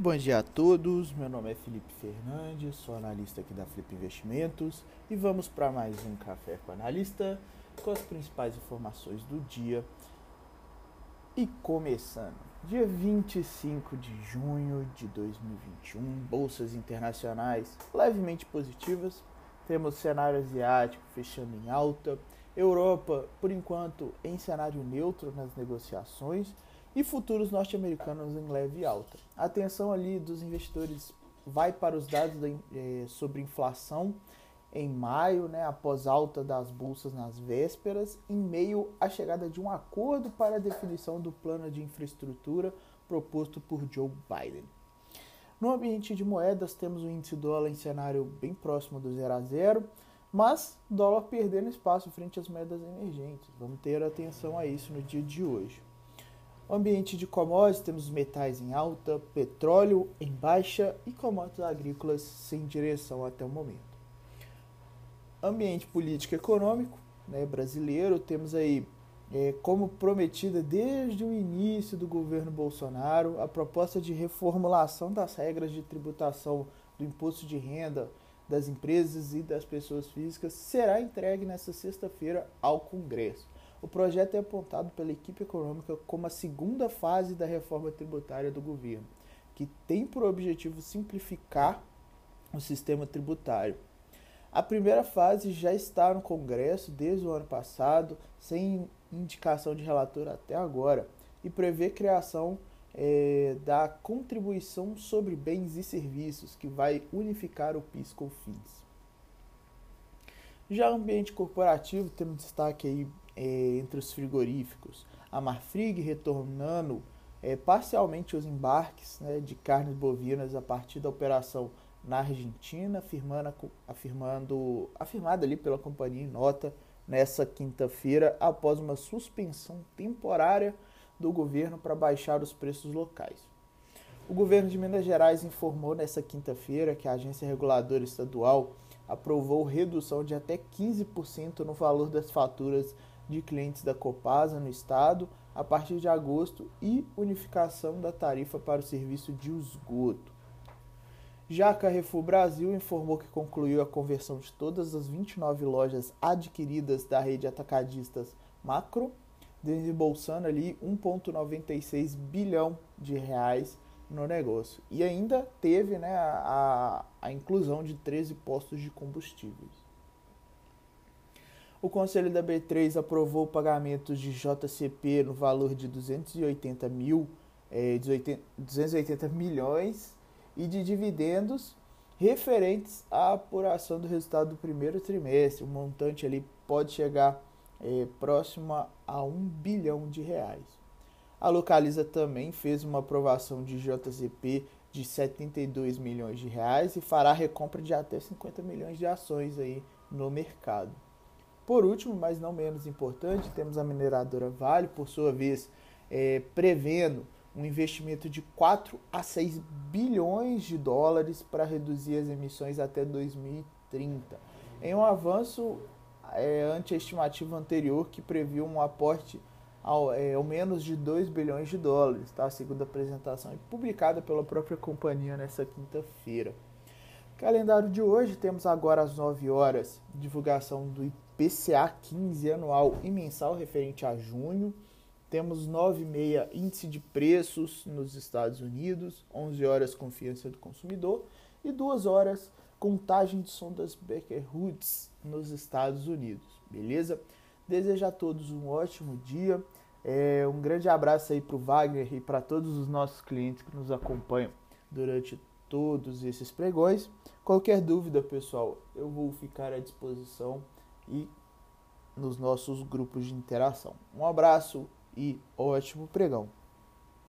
bom dia a todos. Meu nome é Felipe Fernandes, sou analista aqui da Flip Investimentos e vamos para mais um café com analista com as principais informações do dia. E começando, dia 25 de junho de 2021, bolsas internacionais levemente positivas. Temos cenário asiático fechando em alta, Europa, por enquanto, em cenário neutro nas negociações e futuros norte-americanos em leve alta. A atenção ali dos investidores vai para os dados da, é, sobre inflação em maio, né, após alta das bolsas nas vésperas, em meio à chegada de um acordo para a definição do plano de infraestrutura proposto por Joe Biden. No ambiente de moedas, temos o índice dólar em cenário bem próximo do zero a zero, mas dólar perdendo espaço frente às moedas emergentes. Vamos ter atenção a isso no dia de hoje. Ambiente de commodities, temos metais em alta, petróleo em baixa e commodities agrícolas sem direção até o momento. Ambiente político econômico né, brasileiro, temos aí é, como prometida desde o início do governo Bolsonaro a proposta de reformulação das regras de tributação do imposto de renda das empresas e das pessoas físicas será entregue nesta sexta-feira ao Congresso. O projeto é apontado pela equipe econômica como a segunda fase da reforma tributária do governo, que tem por objetivo simplificar o sistema tributário. A primeira fase já está no Congresso desde o ano passado, sem indicação de relator até agora, e prevê criação é, da contribuição sobre bens e serviços, que vai unificar o PIS com FINS. Já o ambiente corporativo, temos destaque aí é, entre os frigoríficos. A Marfrig retornando é, parcialmente os embarques né, de carnes bovinas a partir da operação na Argentina, afirmando, afirmando, afirmada ali pela companhia em nota nessa quinta-feira, após uma suspensão temporária do governo para baixar os preços locais. O governo de Minas Gerais informou nessa quinta-feira que a agência reguladora estadual aprovou redução de até 15% no valor das faturas de clientes da Copasa no estado a partir de agosto e unificação da tarifa para o serviço de esgoto. Já a Carrefour Brasil informou que concluiu a conversão de todas as 29 lojas adquiridas da rede atacadistas Macro, desembolsando ali 1,96 bilhão de reais no negócio. E ainda teve né, a, a inclusão de 13 postos de combustíveis o Conselho da B3 aprovou pagamentos de JCP no valor de 280 mil, é, 280 milhões e de dividendos referentes à apuração do resultado do primeiro trimestre. O montante ali pode chegar é, próximo a 1 bilhão de reais. A Localiza também fez uma aprovação de JCP de 72 milhões de reais e fará recompra de até 50 milhões de ações aí no mercado. Por último, mas não menos importante, temos a mineradora Vale, por sua vez, é, prevendo um investimento de 4 a 6 bilhões de dólares para reduzir as emissões até 2030, em um avanço é, ante a estimativa anterior que previu um aporte ao, é, ao menos de 2 bilhões de dólares, tá? segundo a apresentação publicada pela própria companhia nessa quinta-feira. Calendário de hoje, temos agora às 9 horas divulgação do IPCA 15 anual e mensal referente a junho. Temos 9,6 índice de preços nos Estados Unidos, 11 horas confiança do consumidor e 2 horas contagem de sondas Becker Hoods nos Estados Unidos. Beleza? Desejo a todos um ótimo dia. É, um grande abraço aí para o Wagner e para todos os nossos clientes que nos acompanham durante todos esses pregões. Qualquer dúvida, pessoal, eu vou ficar à disposição e nos nossos grupos de interação. Um abraço e ótimo pregão!